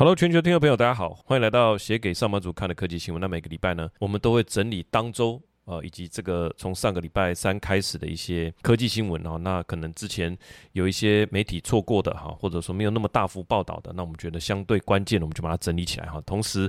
Hello，全球听众朋友，大家好，欢迎来到写给上班族看的科技新闻。那每个礼拜呢，我们都会整理当周呃以及这个从上个礼拜三开始的一些科技新闻哦。那可能之前有一些媒体错过的哈，或者说没有那么大幅报道的，那我们觉得相对关键的，我们就把它整理起来哈。同时，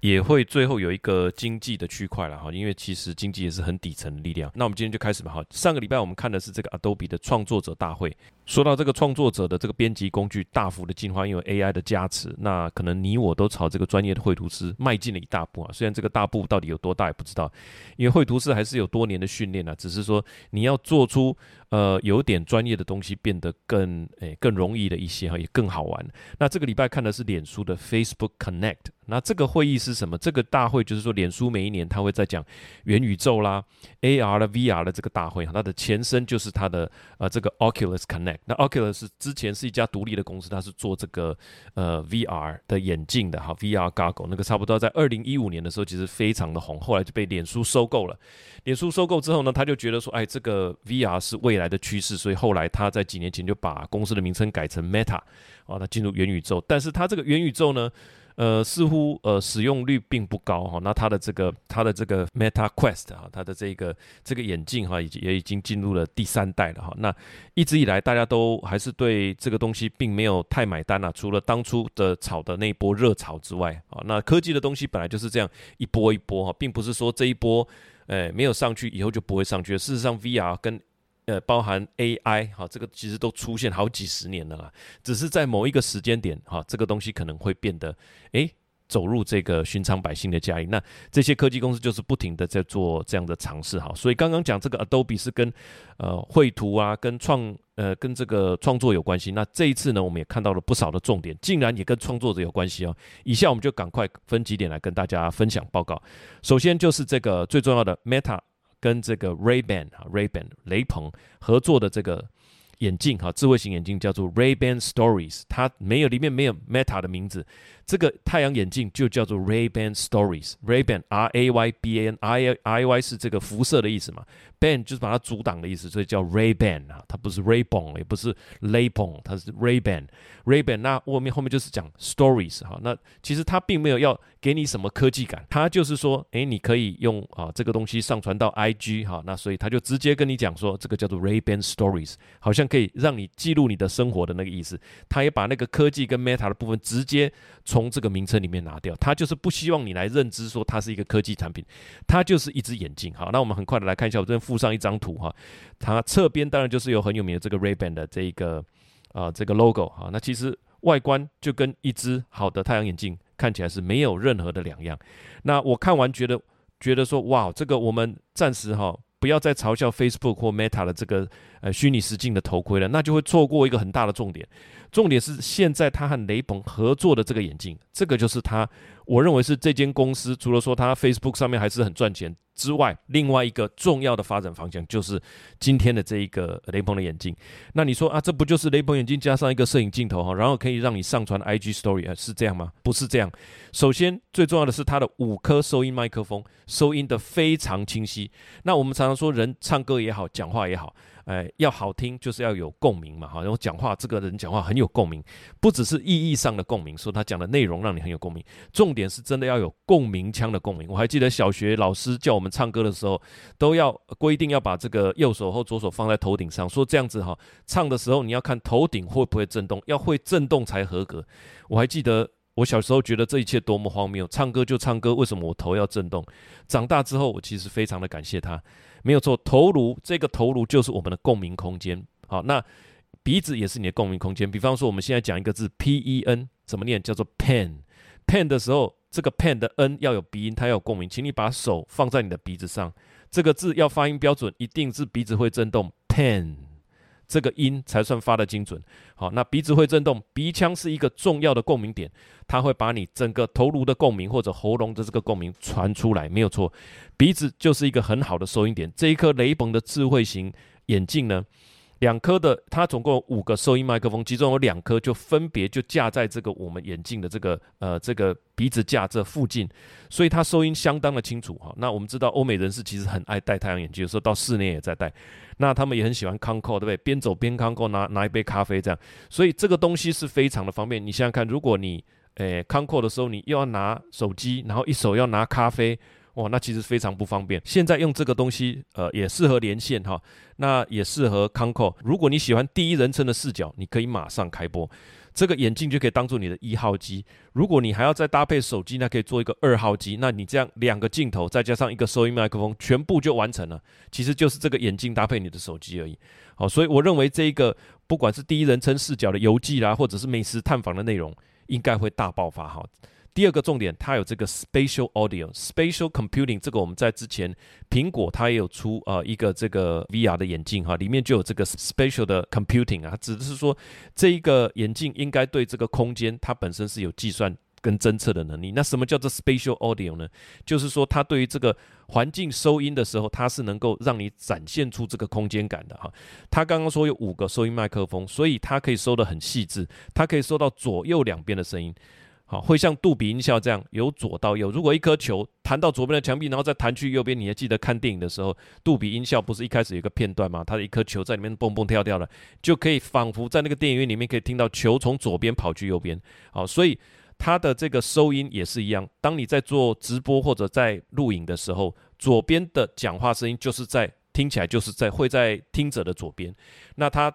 也会最后有一个经济的区块了哈，因为其实经济也是很底层的力量。那我们今天就开始吧哈。上个礼拜我们看的是这个 Adobe 的创作者大会。说到这个创作者的这个编辑工具大幅的进化，因为 AI 的加持，那可能你我都朝这个专业的绘图师迈进了一大步啊。虽然这个大步到底有多大也不知道，因为绘图师还是有多年的训练啊。只是说你要做出呃有点专业的东西，变得更诶更容易的一些哈，也更好玩。那这个礼拜看的是脸书的 Facebook Connect，那这个会议是什么？这个大会就是说脸书每一年他会在讲元宇宙啦、AR 的 VR 的这个大会哈，它的前身就是它的呃这个 Oculus Connect。那 Oculus 之前是一家独立的公司，它是做这个呃 VR 的眼镜的哈，VR Goggle 那个差不多在二零一五年的时候其实非常的红，后来就被脸书收购了。脸书收购之后呢，他就觉得说，哎，这个 VR 是未来来的趋势，所以后来他在几年前就把公司的名称改成 Meta，啊，他进入元宇宙。但是他这个元宇宙呢？呃，似乎呃使用率并不高哈。那它的这个它的这个 Meta Quest 哈，它的这个这个眼镜哈，已经也已经进入了第三代了哈。那一直以来大家都还是对这个东西并没有太买单啊，除了当初的炒的那一波热潮之外啊，那科技的东西本来就是这样一波一波哈，并不是说这一波诶没有上去以后就不会上去。事实上，VR 跟呃，包含 AI 哈，这个其实都出现好几十年了啦，只是在某一个时间点哈，这个东西可能会变得诶，走入这个寻常百姓的家里。那这些科技公司就是不停的在做这样的尝试哈。所以刚刚讲这个 Adobe 是跟呃绘图啊，跟创呃跟这个创作有关系。那这一次呢，我们也看到了不少的重点，竟然也跟创作者有关系哦。以下我们就赶快分几点来跟大家分享报告。首先就是这个最重要的 Meta。跟这个 Ray Ban 哈 Ray Ban 雷鹏合作的这个眼镜哈智慧型眼镜叫做 Ray Ban Stories，它没有里面没有 Meta 的名字。这个太阳眼镜就叫做 Ray Ban Stories，Ray Ban R A Y B A N I I Y 是这个辐射的意思嘛，Ban 就是把它阻挡的意思，所以叫 Ray Ban 啊，它不是 Ray Ban，也不是 Lay Ban，它是 Ray Ban，Ray Ban。那后面后面就是讲 Stories 哈，那其实它并没有要给你什么科技感，它就是说，哎，你可以用啊这个东西上传到 IG 哈，那所以他就直接跟你讲说，这个叫做 Ray Ban Stories，好像可以让你记录你的生活的那个意思。他也把那个科技跟 Meta 的部分直接从这个名称里面拿掉，它就是不希望你来认知说它是一个科技产品，它就是一只眼镜。好，那我们很快的来看一下，我这边附上一张图哈，它侧边当然就是有很有名的这个 Ray Ban 的这一个啊这个 logo 哈，那其实外观就跟一只好的太阳眼镜看起来是没有任何的两样。那我看完觉得觉得说哇，这个我们暂时哈不要再嘲笑 Facebook 或 Meta 的这个呃虚拟实境的头盔了，那就会错过一个很大的重点。重点是现在他和雷朋合作的这个眼镜，这个就是他，我认为是这间公司除了说他 Facebook 上面还是很赚钱之外，另外一个重要的发展方向就是今天的这一个雷朋的眼镜。那你说啊，这不就是雷朋眼镜加上一个摄影镜头哈，然后可以让你上传 IG Story 啊？是这样吗？不是这样。首先最重要的是它的五颗收音麦克风，收音的非常清晰。那我们常常说人唱歌也好，讲话也好。哎，要好听就是要有共鸣嘛，哈，然后讲话这个人讲话很有共鸣，不只是意义上的共鸣，说他讲的内容让你很有共鸣，重点是真的要有共鸣腔的共鸣。我还记得小学老师叫我们唱歌的时候，都要规定要把这个右手或左手放在头顶上，说这样子哈，唱的时候你要看头顶会不会震动，要会震动才合格。我还记得我小时候觉得这一切多么荒谬，唱歌就唱歌，为什么我头要震动？长大之后，我其实非常的感谢他。没有错，头颅这个头颅就是我们的共鸣空间。好，那鼻子也是你的共鸣空间。比方说，我们现在讲一个字 P E N，怎么念？叫做 pen。pen 的时候，这个 pen 的 n 要有鼻音，它要有共鸣。请你把手放在你的鼻子上，这个字要发音标准，一定是鼻子会震动。pen。这个音才算发的精准。好，那鼻子会震动，鼻腔是一个重要的共鸣点，它会把你整个头颅的共鸣或者喉咙的这个共鸣传出来，没有错。鼻子就是一个很好的收音点。这一颗雷朋的智慧型眼镜呢？两颗的，它总共有五个收音麦克风，其中有两颗就分别就架在这个我们眼镜的这个呃这个鼻子架这附近，所以它收音相当的清楚哈。那我们知道欧美人士其实很爱戴太阳眼镜，有时候到室内也在戴，那他们也很喜欢康扣，对不对？边走边康扣，拿拿一杯咖啡这样，所以这个东西是非常的方便。你想想看，如果你诶康阔的时候，你又要拿手机，然后一手要拿咖啡，哇，那其实非常不方便。现在用这个东西，呃，也适合连线哈，那也适合康扣。如果你喜欢第一人称的视角，你可以马上开播。这个眼镜就可以当做你的一号机。如果你还要再搭配手机，那可以做一个二号机。那你这样两个镜头再加上一个收音麦克风，全部就完成了。其实就是这个眼镜搭配你的手机而已。好，所以我认为这一个不管是第一人称视角的游记啦，或者是美食探访的内容，应该会大爆发哈。第二个重点，它有这个 spatial audio、spatial computing，这个我们在之前苹果它也有出呃一个这个 VR 的眼镜哈，里面就有这个 spatial 的 computing 啊，指的是说这一个眼镜应该对这个空间它本身是有计算跟侦测的能力。那什么叫做 spatial audio 呢？就是说它对于这个环境收音的时候，它是能够让你展现出这个空间感的哈。它刚刚说有五个收音麦克风，所以它可以收的很细致，它可以收到左右两边的声音。好，会像杜比音效这样由左到右。如果一颗球弹到左边的墙壁，然后再弹去右边，你还记得看电影的时候，杜比音效不是一开始有一个片段吗？它的一颗球在里面蹦蹦跳跳的，就可以仿佛在那个电影院里面可以听到球从左边跑去右边。好，所以它的这个收音也是一样。当你在做直播或者在录影的时候，左边的讲话声音就是在听起来就是在会在听者的左边，那它。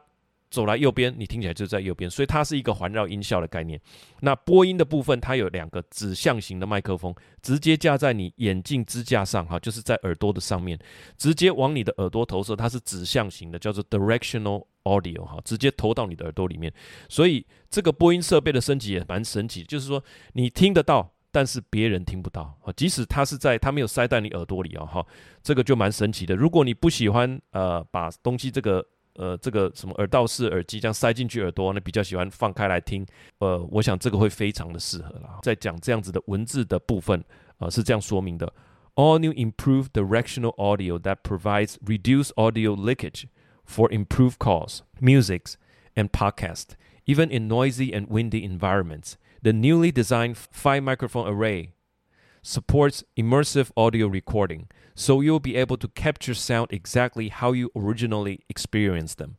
走来右边，你听起来就在右边，所以它是一个环绕音效的概念。那播音的部分，它有两个指向型的麦克风，直接架在你眼镜支架上，哈，就是在耳朵的上面，直接往你的耳朵投射，它是指向型的，叫做 directional audio，哈，直接投到你的耳朵里面。所以这个播音设备的升级也蛮神奇，就是说你听得到，但是别人听不到，啊，即使它是在它没有塞在你耳朵里啊，哈，这个就蛮神奇的。如果你不喜欢呃把东西这个。呃，这个什么耳道式耳机这样塞进去耳朵，那比较喜欢放开来听。呃，我想这个会非常的适合了。在讲这样子的文字的部分，呃，是这样说明的：All new improved directional audio that provides reduced audio leakage for improved calls, music, and podcast, even in noisy and windy environments. The newly designed five microphone array supports immersive audio recording, so you'll be able to capture sound exactly how you originally experienced them,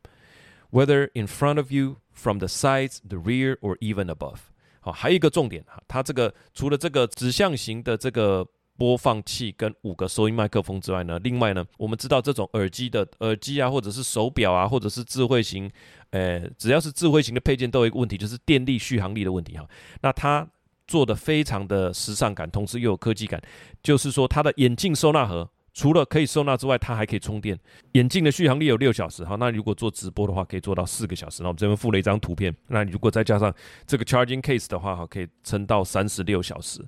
whether in front of you, from the sides, the rear, or even above. 好，还有一个重点哈，它这个除了这个指向型的这个播放器跟五个收音麦克风之外呢，另外呢，我们知道这种耳机的耳机啊，或者是手表啊，或者是智慧型，呃，只要是智慧型的配件都有一个问题，就是电力续航力的问题哈。那它做的非常的时尚感，同时又有科技感。就是说，它的眼镜收纳盒除了可以收纳之外，它还可以充电。眼镜的续航力有六小时，哈，那如果做直播的话，可以做到四个小时。那我们这边附了一张图片，那如果再加上这个 charging case 的话，哈，可以撑到三十六小时。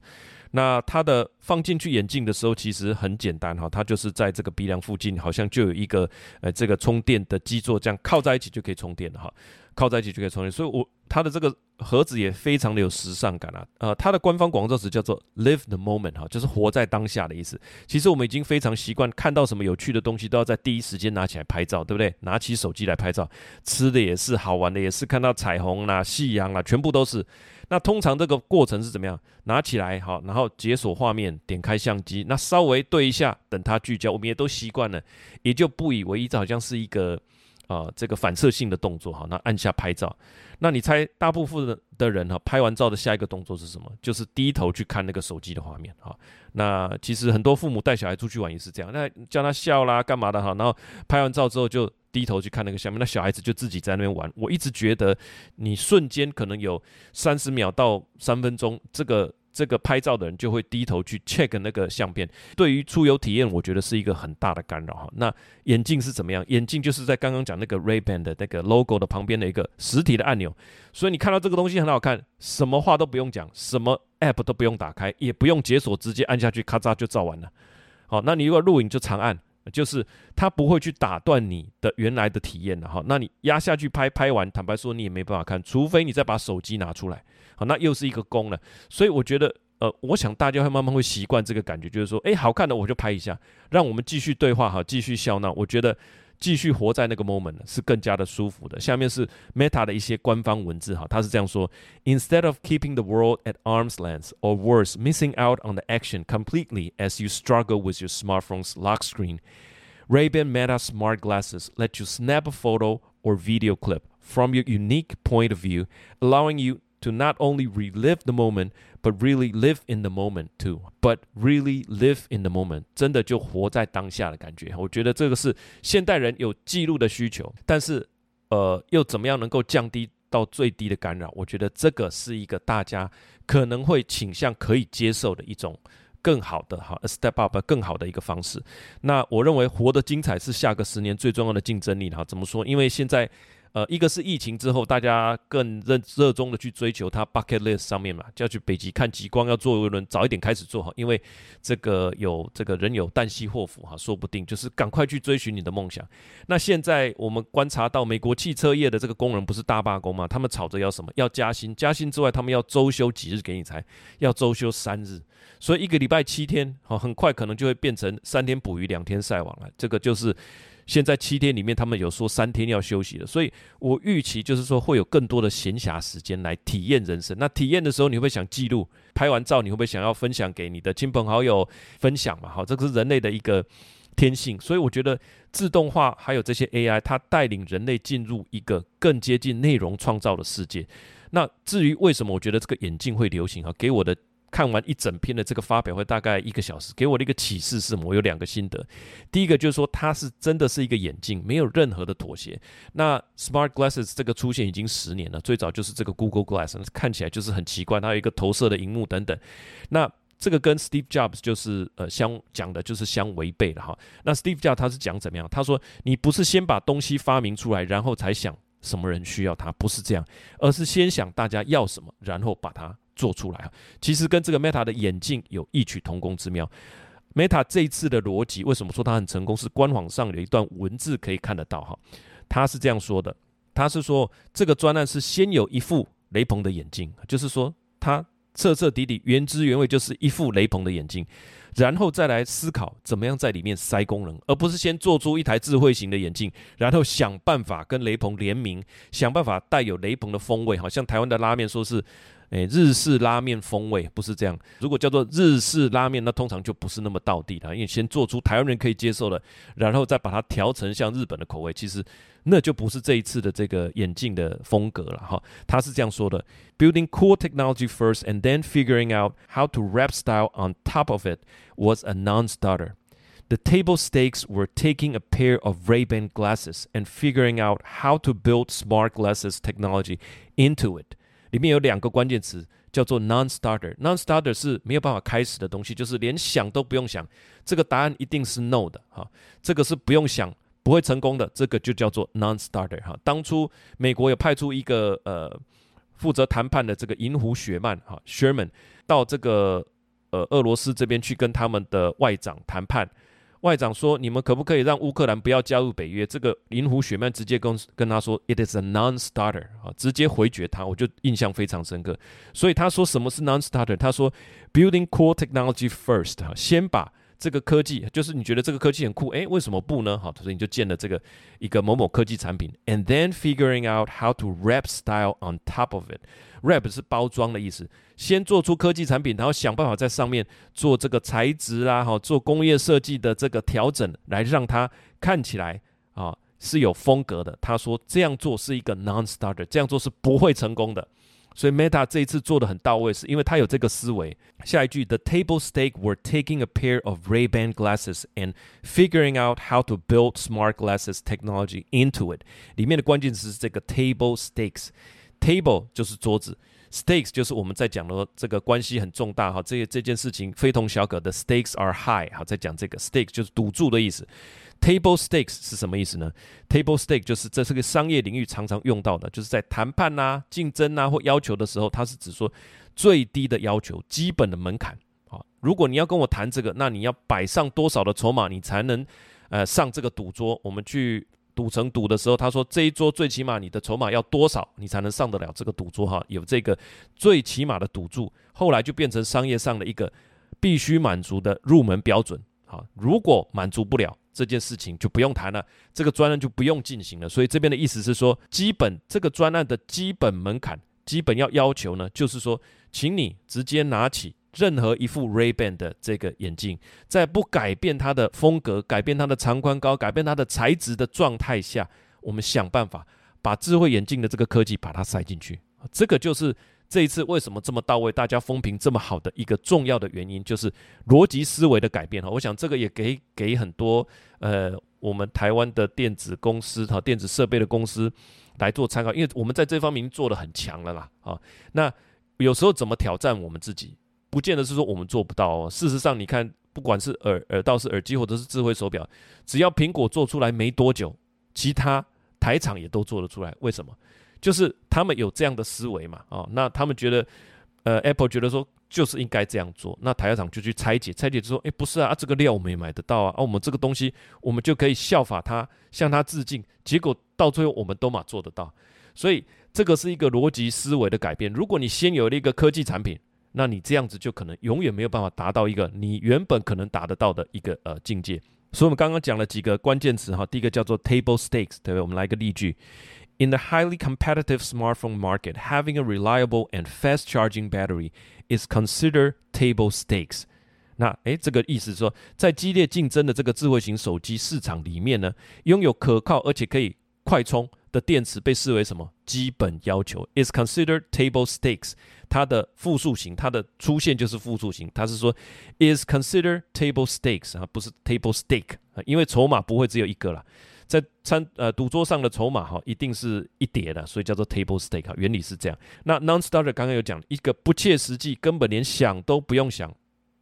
那它的放进去眼镜的时候，其实很简单，哈，它就是在这个鼻梁附近，好像就有一个呃这个充电的基座，这样靠在一起就可以充电了，哈。靠在一起就可以充电，所以我它的这个盒子也非常的有时尚感啊。呃，它的官方广告词叫做 “Live the moment” 哈，就是活在当下的意思。其实我们已经非常习惯看到什么有趣的东西都要在第一时间拿起来拍照，对不对？拿起手机来拍照，吃的也是，好玩的也是，看到彩虹啦、夕阳啦，全部都是。那通常这个过程是怎么样？拿起来好，然后解锁画面，点开相机，那稍微对一下，等它聚焦，我们也都习惯了，也就不以为意，这好像是一个。啊，这个反射性的动作哈，那按下拍照，那你猜大部分的的人哈，拍完照的下一个动作是什么？就是低头去看那个手机的画面哈。那其实很多父母带小孩出去玩也是这样，那叫他笑啦，干嘛的哈，然后拍完照之后就低头去看那个下面，那小孩子就自己在那边玩。我一直觉得，你瞬间可能有三十秒到三分钟这个。这个拍照的人就会低头去 check 那个相片，对于出游体验，我觉得是一个很大的干扰哈。那眼镜是怎么样？眼镜就是在刚刚讲那个 Ray Ban 的那个 logo 的旁边的一个实体的按钮，所以你看到这个东西很好看，什么话都不用讲，什么 app 都不用打开，也不用解锁，直接按下去，咔嚓就照完了。好，那你如果录影就长按，就是他不会去打断你的原来的体验的哈。那你压下去拍拍完，坦白说你也没办法看，除非你再把手机拿出来。好，那又是一个功了，所以我觉得，呃，我想大家会慢慢会习惯这个感觉，就是说，哎，好看的我就拍一下，让我们继续对话，哈，继续笑闹。我觉得继续活在那个 moment 是更加的舒服的。下面是 Meta 的一些官方文字，哈，他是这样说：Instead of keeping the world at arm's length, or worse, missing out on the action completely as you struggle with your smartphone's lock screen, Ray-Ban Meta smart glasses let you snap a photo or video clip from your unique point of view, allowing you to not only relive the moment, but really live in the moment too. But really live in the moment，真的就活在当下的感觉。我觉得这个是现代人有记录的需求，但是呃，又怎么样能够降低到最低的干扰？我觉得这个是一个大家可能会倾向可以接受的一种更好的哈，a step up 更好的一个方式。那我认为活得精彩是下个十年最重要的竞争力哈。怎么说？因为现在。呃，一个是疫情之后，大家更热热衷的去追求它 bucket list 上面嘛，就要去北极看极光，要坐游轮，早一点开始做好，因为这个有这个人有旦夕祸福哈，说不定就是赶快去追寻你的梦想。那现在我们观察到，美国汽车业的这个工人不是大罢工吗？他们吵着要什么？要加薪，加薪之外，他们要周休几日给你才？要周休三日，所以一个礼拜七天，好，很快可能就会变成三天捕鱼，两天晒网了。这个就是。现在七天里面，他们有说三天要休息的，所以我预期就是说会有更多的闲暇时间来体验人生。那体验的时候，你会想记录，拍完照你会不会想要分享给你的亲朋好友分享嘛？好，这个是人类的一个天性。所以我觉得自动化还有这些 AI，它带领人类进入一个更接近内容创造的世界。那至于为什么我觉得这个眼镜会流行啊？给我的。看完一整篇的这个发表会大概一个小时，给我的一个启示是，我有两个心得。第一个就是说，它是真的是一个眼镜，没有任何的妥协。那 Smart Glasses 这个出现已经十年了，最早就是这个 Google Glass，看起来就是很奇怪，它有一个投射的荧幕等等。那这个跟 Steve Jobs 就是呃相讲的就是相违背了哈。那 Steve Jobs 他是讲怎么样？他说你不是先把东西发明出来，然后才想什么人需要它，不是这样，而是先想大家要什么，然后把它。做出来啊，其实跟这个 Meta 的眼镜有异曲同工之妙。Meta 这一次的逻辑，为什么说它很成功？是官网上有一段文字可以看得到哈，他是这样说的：他是说这个专案是先有一副雷朋的眼镜，就是说它彻彻底底原汁原味就是一副雷朋的眼镜，然后再来思考怎么样在里面塞功能，而不是先做出一台智慧型的眼镜，然后想办法跟雷朋联名，想办法带有雷朋的风味，好像台湾的拉面说是。诶，日式拉面风味不是这样。如果叫做日式拉面，那通常就不是那么道地的，因为先做出台湾人可以接受的，然后再把它调成像日本的口味，其实那就不是这一次的这个眼镜的风格了哈。他是这样说的：Building cool technology first and then figuring out how to wrap style on top of it was a non-starter. The table stakes were taking a pair of Ray-Ban glasses and figuring out how to build smart glasses technology into it. 里面有两个关键词，叫做 non-starter。non-starter 是没有办法开始的东西，就是连想都不用想，这个答案一定是 no 的哈。这个是不用想，不会成功的，这个就叫做 non-starter 哈。当初美国有派出一个呃负责谈判的这个银狐雪曼哈 Sherman 到这个呃俄罗斯这边去跟他们的外长谈判。外长说：“你们可不可以让乌克兰不要加入北约？”这个林胡雪曼直接跟跟他说：“It is a non-starter。”啊，直接回绝他，我就印象非常深刻。所以他说什么是 non-starter？他说：“Building core technology first。”啊，先把这个科技，就是你觉得这个科技很酷，诶，为什么不呢？好，所以你就建了这个一个某某科技产品，and then figuring out how to wrap style on top of it。wrap 是包装的意思。先做出科技产品，然后想办法在上面做这个材质啊，哈，做工业设计的这个调整，来让它看起来啊是有风格的。他说这样做是一个 non-starter，这样做是不会成功的。所以 Meta 这一次做的很到位，是因为他有这个思维。下一句，The table stake were taking a pair of Ray-Ban glasses and figuring out how to build smart glasses technology into it。里面的关键词是这个 table stakes，table 就是桌子。Stakes 就是我们在讲的这个关系很重大哈，这这件事情非同小可的 stakes are high 好，在讲这个 stakes 就是赌注的意思。 Table stakes 是什么意思呢？Table stake 就是这是个商业领域常常用到的，就是在谈判呐、竞争呐或要求的时候，它是指说最低的要求、基本的门槛啊。如果你要跟我谈这个，那你要摆上多少的筹码，你才能呃上这个赌桌？我们去。赌城赌的时候，他说这一桌最起码你的筹码要多少，你才能上得了这个赌桌哈？有这个最起码的赌注，后来就变成商业上的一个必须满足的入门标准。好，如果满足不了这件事情，就不用谈了，这个专案就不用进行了。所以这边的意思是说，基本这个专案的基本门槛、基本要要求呢，就是说，请你直接拿起。任何一副 Ray-Ban 的这个眼镜，在不改变它的风格、改变它的长宽高、改变它的材质的状态下，我们想办法把智慧眼镜的这个科技把它塞进去。这个就是这一次为什么这么到位，大家风评这么好的一个重要的原因，就是逻辑思维的改变哈。我想这个也给给很多呃我们台湾的电子公司哈电子设备的公司来做参考，因为我们在这方面做的很强了啦啊。那有时候怎么挑战我们自己，不见得是说我们做不到哦。事实上，你看不管是耳耳道式耳机或者是智慧手表，只要苹果做出来没多久，其他台厂也都做得出来。为什么？就是他们有这样的思维嘛，哦，那他们觉得，呃，Apple 觉得说就是应该这样做，那台厂就去拆解，拆解就说，哎，不是啊，这个料我们也买得到啊，啊，我们这个东西我们就可以效法他，向他致敬，结果到最后我们都嘛做得到，所以这个是一个逻辑思维的改变。如果你先有了一个科技产品，那你这样子就可能永远没有办法达到一个你原本可能达得到的一个呃境界。所以我们刚刚讲了几个关键词哈，第一个叫做 table stakes，对不对？我们来一个例句。In the highly competitive smartphone market, having a reliable and fast charging battery is considered table stakes. 那诶，这个意思是说，在激烈竞争的这个智慧型手机市场里面呢，拥有可靠而且可以快充的电池被视为什么基本要求？Is considered table stakes。它的复数型，它的出现就是复数型。它是说 is considered table stakes 啊，不是 table stake 啊，因为筹码不会只有一个了。在餐呃赌桌上的筹码哈，一定是一叠的，所以叫做 table stake 哈，原理是这样。那 non-starter 刚刚有讲一个不切实际，根本连想都不用想，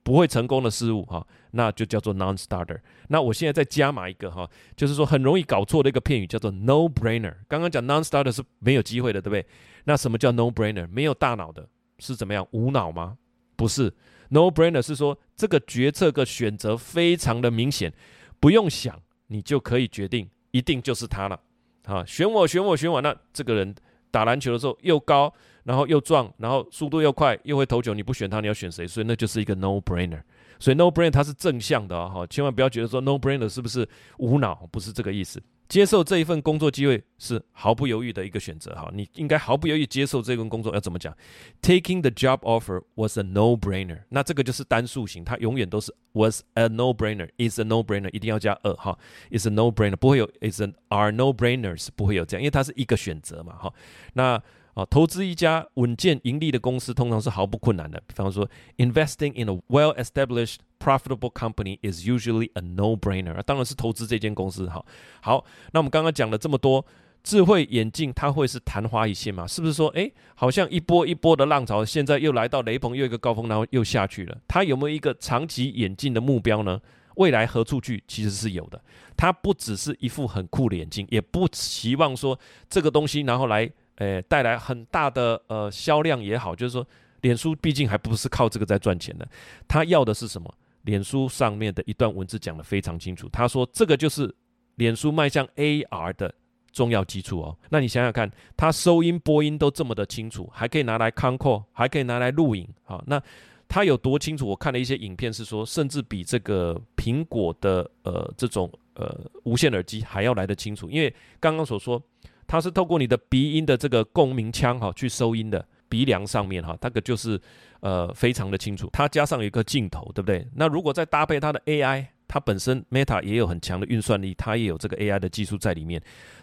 不会成功的事物哈，那就叫做 non-starter。那我现在再加码一个哈，就是说很容易搞错的一个片语叫做 no-brainer。刚刚讲 non-starter 是没有机会的，对不对？那什么叫 no-brainer？没有大脑的是怎么样？无脑吗？不是，no-brainer 是说这个决策个选择非常的明显，不用想你就可以决定。一定就是他了，啊，选我，选我，选我。那这个人打篮球的时候又高，然后又壮，然后速度又快，又会投球。你不选他，你要选谁？所以那就是一个 no brainer。所以 no brainer 它是正向的啊，哈，千万不要觉得说 no brainer 是不是无脑？不是这个意思。接受这一份工作机会是毫不犹豫的一个选择哈，你应该毫不犹豫接受这份工作。要怎么讲？Taking the job offer was a no-brainer。那这个就是单数型，它永远都是 was a no-brainer，is a no-brainer，一定要加 a 哈，is a no-brainer，不会有 is an are no-brainers，不会有这样，因为它是一个选择嘛哈。那啊，投资一家稳健盈利的公司通常是毫不困难的。比方说，investing in a well-established profitable company is usually a no-brainer。当然是投资这间公司。好，好，那我们刚刚讲了这么多，智慧眼镜它会是昙花一现吗？是不是说，哎，好像一波一波的浪潮，现在又来到雷鹏又一个高峰，然后又下去了？它有没有一个长期眼镜的目标呢？未来何处去？其实是有的。它不只是一副很酷的眼镜，也不期望说这个东西然后来。诶，带来很大的呃销量也好，就是说，脸书毕竟还不是靠这个在赚钱的，他要的是什么？脸书上面的一段文字讲得非常清楚，他说这个就是脸书迈向 AR 的重要基础哦。那你想想看，他收音播音都这么的清楚，还可以拿来 control，还可以拿来录影，好，那他有多清楚？我看了一些影片是说，甚至比这个苹果的呃这种呃无线耳机还要来得清楚，因为刚刚所说。它是透过你的鼻音的这个共鸣腔哈去收音的，鼻梁上面哈，那个就是呃非常的清楚。它加上一个镜头，对不对？那如果再搭配它的 AI，它本身 Meta 也有很强的运算力，它也有这个 AI 的技术在里面。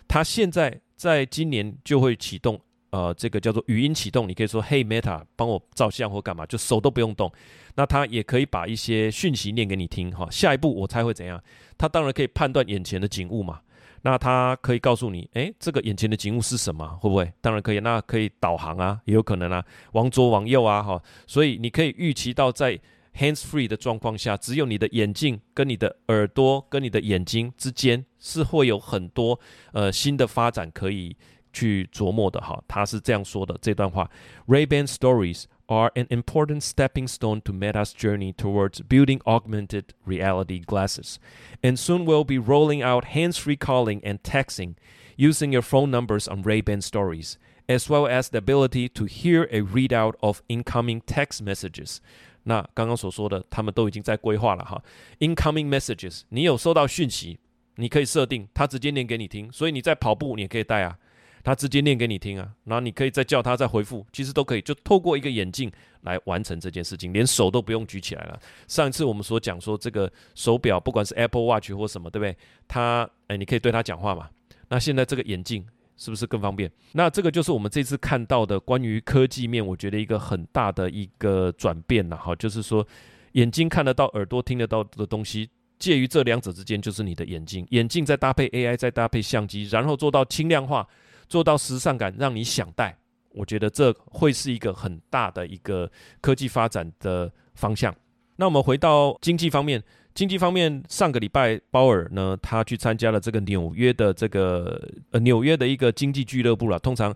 它现在在今年就会启动呃这个叫做语音启动，你可以说 Hey Meta，帮我照相或干嘛，就手都不用动。那它也可以把一些讯息念给你听哈。下一步我猜会怎样？它当然可以判断眼前的景物嘛。那它可以告诉你，哎，这个眼前的景物是什么？会不会？当然可以。那可以导航啊，也有可能啊，往左往右啊，哈。所以你可以预期到，在 hands free 的状况下，只有你的眼镜跟你的耳朵跟你的眼睛之间是会有很多呃新的发展可以去琢磨的，哈。他是这样说的这段话：Ray-Ban Stories。are an important stepping stone to Meta's journey towards building augmented reality glasses. And soon we'll be rolling out hands free calling and texting using your phone numbers on Ray-Ban stories, as well as the ability to hear a readout of incoming text messages. 那刚刚所说的，他们都已经在规划了哈。Incoming messages，你有收到讯息，你可以设定它直接念给你听，所以你在跑步你也可以带啊。 他直接念给你听啊，然后你可以再叫他再回复，其实都可以，就透过一个眼镜来完成这件事情，连手都不用举起来了。上一次我们所讲说这个手表，不管是 Apple Watch 或什么，对不对？它，哎，你可以对他讲话嘛。那现在这个眼镜是不是更方便？那这个就是我们这次看到的关于科技面，我觉得一个很大的一个转变了哈，就是说眼睛看得到、耳朵听得到的东西，介于这两者之间就是你的眼睛，眼镜再搭配 AI，再搭配相机，然后做到轻量化，做到时尚感，让你想戴。我觉得这会是一个很大的一个科技发展的方向。那我们回到经济方面。经济方面，上个礼拜鲍尔呢，他去参加了这个纽约的这个呃纽约的一个经济俱乐部了。通常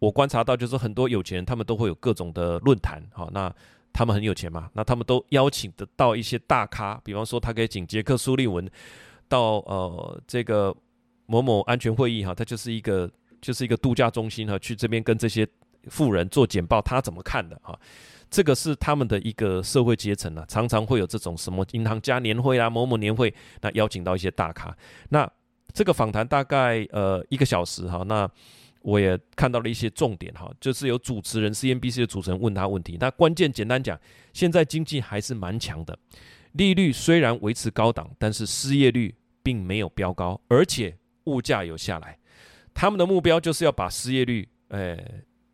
我观察到，就是很多有钱人他们都会有各种的论坛，好，那他们很有钱嘛，那他们都邀请得到一些大咖，比方说他可以请杰克苏利文到呃这个某某安全会议哈，他就是一个就是一个度假中心哈，去这边跟这些富人做简报，他怎么看的哈？这个是他们的一个社会阶层啊，常常会有这种什么银行家年会啊、某某年会，那邀请到一些大咖。那这个访谈大概呃一个小时哈，那我也看到了一些重点哈，就是有主持人 CNBC 的主持人问他问题。那关键简单讲，现在经济还是蛮强的，利率虽然维持高档，但是失业率并没有飙高，而且物价有下来。他们的目标就是要把失业率呃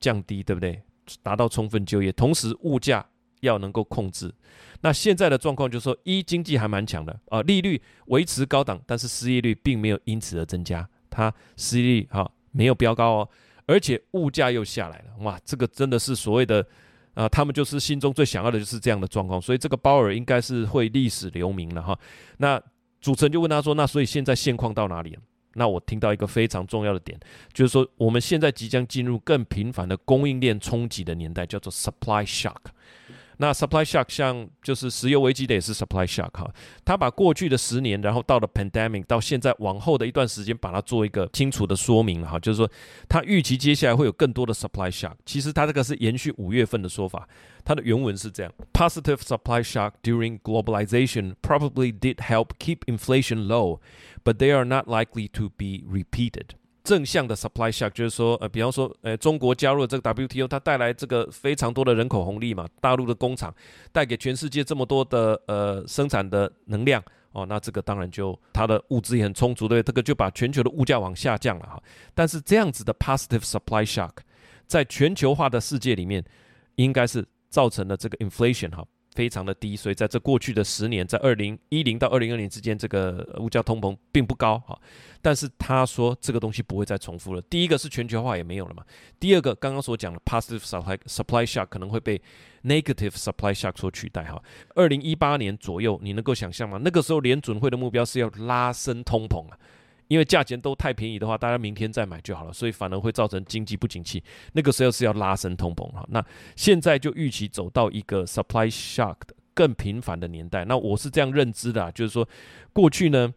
降低，对不对？达到充分就业，同时物价要能够控制。那现在的状况就是说，一经济还蛮强的啊，利率维持高档，但是失业率并没有因此而增加，它失业率哈没有飙高哦，而且物价又下来了，哇，这个真的是所谓的啊，他们就是心中最想要的就是这样的状况，所以这个鲍尔应该是会历史留名了哈。那主持人就问他说，那所以现在现况到哪里了？那我听到一个非常重要的点，就是说我们现在即将进入更频繁的供应链冲击的年代，叫做 supply shock。那 supply shock 像就是石油危机的也是 supply shock 哈，他把过去的十年，然后到了 pandemic，到现在往后的一段时间，把它做一个清楚的说明哈，就是说他预期接下来会有更多的 supply shock。其实他这个是延续五月份的说法，它的原文是这样：positive supply shock during globalization probably did help keep inflation low，but they are not likely to be repeated。正向的 supply shock 就是说，呃，比方说，呃，中国加入了这个 WTO，它带来这个非常多的人口红利嘛，大陆的工厂带给全世界这么多的呃生产的能量哦，那这个当然就它的物资也很充足，对，这个就把全球的物价往下降了哈。但是这样子的 positive supply shock 在全球化的世界里面，应该是造成了这个 inflation 哈。非常的低，所以在这过去的十年，在二零一零到二零二零之间，这个物价通膨并不高哈。但是他说这个东西不会再重复了。第一个是全球化也没有了嘛。第二个刚刚所讲的 positive supply supply shock 可能会被 negative supply shock 所取代哈。二零一八年左右，你能够想象吗？那个时候联准会的目标是要拉升通膨啊。因为价钱都太便宜的话，大家明天再买就好了，所以反而会造成经济不景气。那个时候是要拉升通膨哈，那现在就预期走到一个 supply shock 更频繁的年代。那我是这样认知的，就是说过去呢，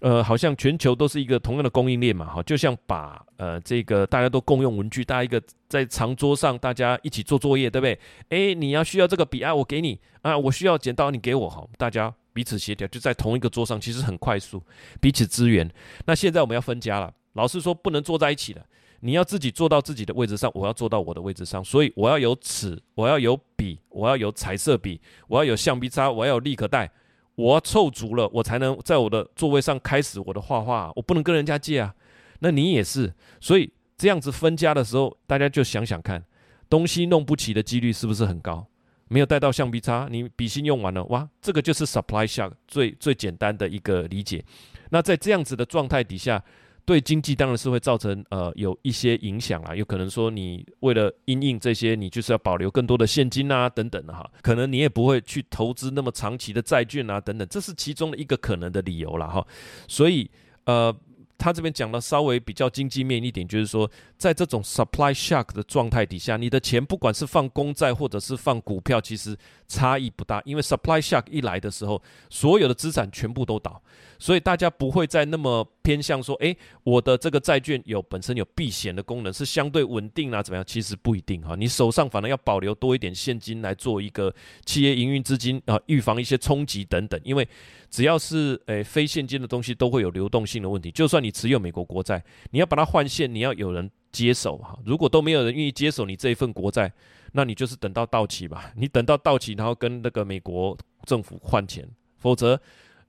呃，好像全球都是一个同样的供应链嘛，哈，就像把呃这个大家都共用文具，大家一个在长桌上大家一起做作业，对不对？诶，你要需要这个笔啊，我给你啊，我需要剪刀，你给我，好，大家。彼此协调，就在同一个桌上，其实很快速，彼此支援。那现在我们要分家了，老师说不能坐在一起了，你要自己坐到自己的位置上，我要坐到我的位置上，所以我要有尺，我要有笔，我要有彩色笔，我要有橡皮擦，我要有立可带，我要凑足了，我才能在我的座位上开始我的画画，我不能跟人家借啊。那你也是，所以这样子分家的时候，大家就想想看，东西弄不齐的几率是不是很高？没有带到橡皮擦，你笔芯用完了，哇，这个就是 supply shock 最最简单的一个理解。那在这样子的状态底下，对经济当然是会造成呃有一些影响啊。有可能说你为了因应这些，你就是要保留更多的现金啊等等的哈。可能你也不会去投资那么长期的债券啊等等，这是其中的一个可能的理由了哈。所以呃。他这边讲的稍微比较经济面一点，就是说，在这种 supply shock 的状态底下，你的钱不管是放公债或者是放股票，其实差异不大，因为 supply shock 一来的时候，所有的资产全部都倒。所以大家不会再那么偏向说，诶，我的这个债券有本身有避险的功能，是相对稳定啊，怎么样？其实不一定哈，你手上反而要保留多一点现金来做一个企业营运资金啊，预防一些冲击等等。因为只要是诶非现金的东西，都会有流动性的问题。就算你持有美国国债，你要把它换现，你要有人接手哈。如果都没有人愿意接手你这一份国债，那你就是等到到期吧。你等到到期，然后跟那个美国政府换钱，否则。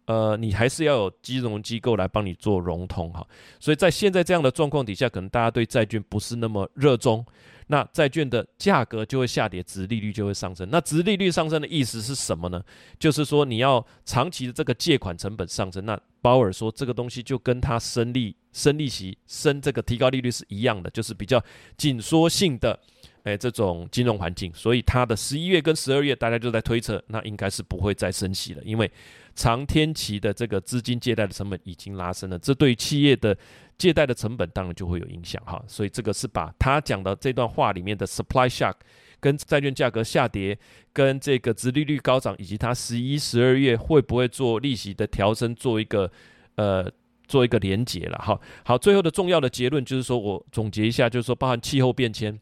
呃，你还是要有金融机构来帮你做融通哈。所以在现在这样的状况底下，可能大家对债券不是那么热衷。那债券的价格就会下跌，值利率就会上升。那值利率上升的意思是什么呢？就是说你要长期的这个借款成本上升。那鲍尔说这个东西就跟他升利、升利息、升这个提高利率是一样的，就是比较紧缩性的，哎，这种金融环境。所以它的十一月跟十二月，大家就在推测，那应该是不会再升息了，因为长天期的这个资金借贷的成本已经拉升了。这对企业的。借贷的成本当然就会有影响哈，所以这个是把他讲的这段话里面的 supply shock 跟债券价格下跌、跟这个殖利率高涨，以及他十一、十二月会不会做利息的调升，做一个呃做一个连结了哈。好，最后的重要的结论就是说我总结一下，就是说包含气候变迁，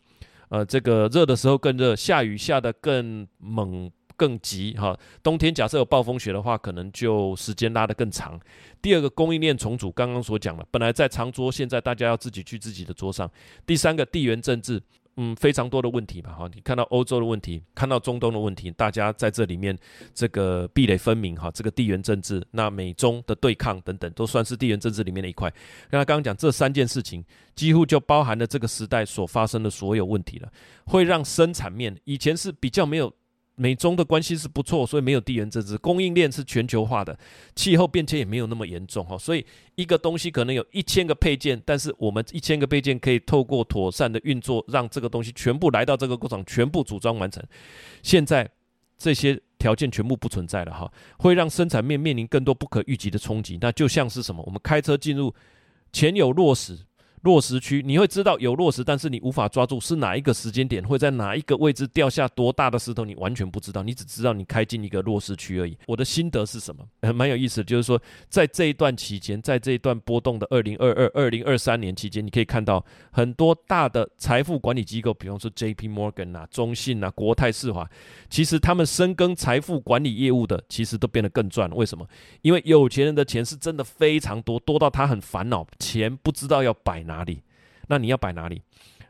呃，这个热的时候更热，下雨下的更猛。更急哈，冬天假设有暴风雪的话，可能就时间拉得更长。第二个供应链重组，刚刚所讲了，本来在长桌，现在大家要自己去自己的桌上。第三个地缘政治，嗯，非常多的问题吧哈，你看到欧洲的问题，看到中东的问题，大家在这里面这个壁垒分明哈，这个地缘政治，那美中的对抗等等，都算是地缘政治里面的一块。那刚刚讲这三件事情，几乎就包含了这个时代所发生的所有问题了，会让生产面以前是比较没有。美中的关系是不错，所以没有地缘政治，供应链是全球化的，气候变迁也没有那么严重哈。所以一个东西可能有一千个配件，但是我们一千个配件可以透过妥善的运作，让这个东西全部来到这个工厂，全部组装完成。现在这些条件全部不存在了哈，会让生产面面临更多不可预计的冲击。那就像是什么？我们开车进入前有落实。落石区，你会知道有落石，但是你无法抓住是哪一个时间点会在哪一个位置掉下多大的石头，你完全不知道，你只知道你开进一个落石区而已。我的心得是什么？蛮有意思的，就是说在这一段期间，在这一段波动的二零二二、二零二三年期间，你可以看到很多大的财富管理机构，比方说 J P Morgan 啊、中信啊、国泰世华，其实他们深耕财富管理业务的，其实都变得更赚了。为什么？因为有钱人的钱是真的非常多，多到他很烦恼，钱不知道要摆哪。哪里？那你要摆哪里？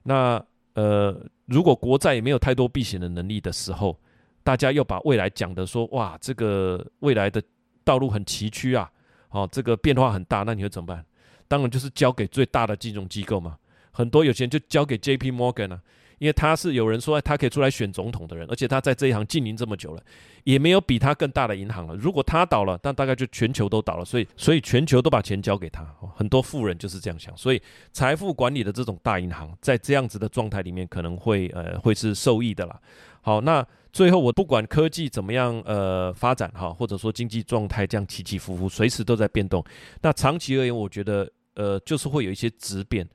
那呃，如果国债也没有太多避险的能力的时候，大家又把未来讲的说，哇，这个未来的道路很崎岖啊，哦，这个变化很大，那你会怎么办？当然就是交给最大的金融机构嘛，很多有钱就交给 J P Morgan 啊。因为他是有人说他可以出来选总统的人，而且他在这一行经营这么久了，也没有比他更大的银行了。如果他倒了，那大概就全球都倒了。所以，所以全球都把钱交给他，很多富人就是这样想。所以，财富管理的这种大银行在这样子的状态里面，可能会呃会是受益的啦。好，那最后我不管科技怎么样呃发展哈，或者说经济状态这样起起伏伏，随时都在变动。那长期而言，我觉得呃就是会有一些质变。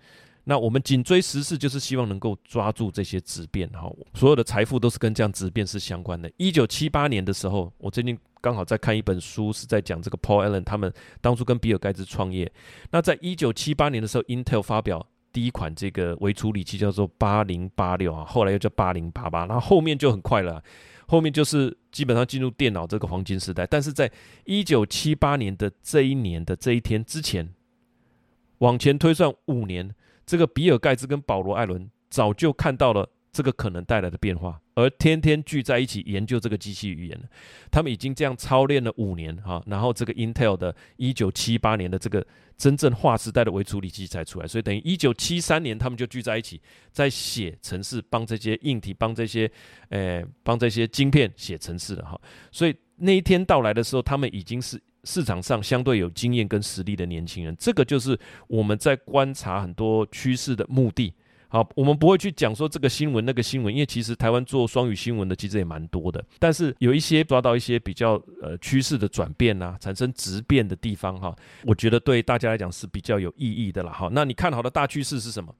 那我们紧追时事，就是希望能够抓住这些质变哈。所有的财富都是跟这样质变是相关的。一九七八年的时候，我最近刚好在看一本书，是在讲这个 Paul Allen 他们当初跟比尔盖茨创业。那在一九七八年的时候，Intel 发表第一款这个微处理器，叫做八零八六啊，后来又叫八零八八，然后后面就很快了，后面就是基本上进入电脑这个黄金时代。但是在一九七八年的这一年的这一天之前，往前推算五年。这个比尔盖茨跟保罗艾伦早就看到了这个可能带来的变化，而天天聚在一起研究这个机器语言。他们已经这样操练了五年哈，然后这个 Intel 的一九七八年的这个真正划时代的微处理器才出来，所以等于一九七三年他们就聚在一起在写程式，帮这些硬体，帮这些诶，帮这些晶片写程式了哈。所以那一天到来的时候，他们已经是。市场上相对有经验跟实力的年轻人，这个就是我们在观察很多趋势的目的。好，我们不会去讲说这个新闻那个新闻，因为其实台湾做双语新闻的其实也蛮多的。但是有一些抓到一些比较呃趋势的转变啊，产生质变的地方哈，我觉得对大家来讲是比较有意义的了哈。那你看好的大趋势是什么？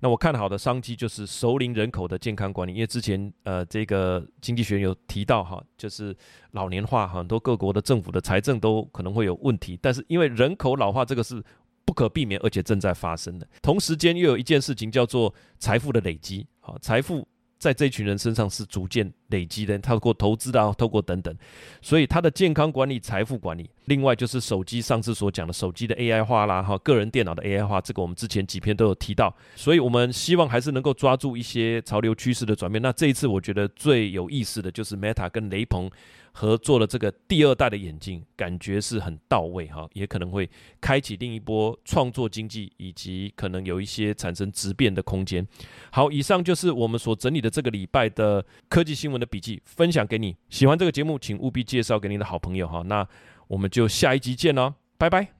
那我看好的商机就是熟龄人口的健康管理，因为之前呃这个经济学有提到哈，就是老年化，很多各国的政府的财政都可能会有问题，但是因为人口老化这个是不可避免，而且正在发生的。同时间又有一件事情叫做财富的累积，好，财富在这群人身上是逐渐累积的，透过投资啊，透过等等，所以他的健康管理、财富管理，另外就是手机上次所讲的手机的 AI 化啦，哈，个人电脑的 AI 化，这个我们之前几篇都有提到，所以我们希望还是能够抓住一些潮流趋势的转变。那这一次我觉得最有意思的就是 Meta 跟雷朋。合作的这个第二代的眼镜，感觉是很到位哈，也可能会开启另一波创作经济，以及可能有一些产生质变的空间。好，以上就是我们所整理的这个礼拜的科技新闻的笔记，分享给你。喜欢这个节目，请务必介绍给你的好朋友哈。那我们就下一集见喽，拜拜。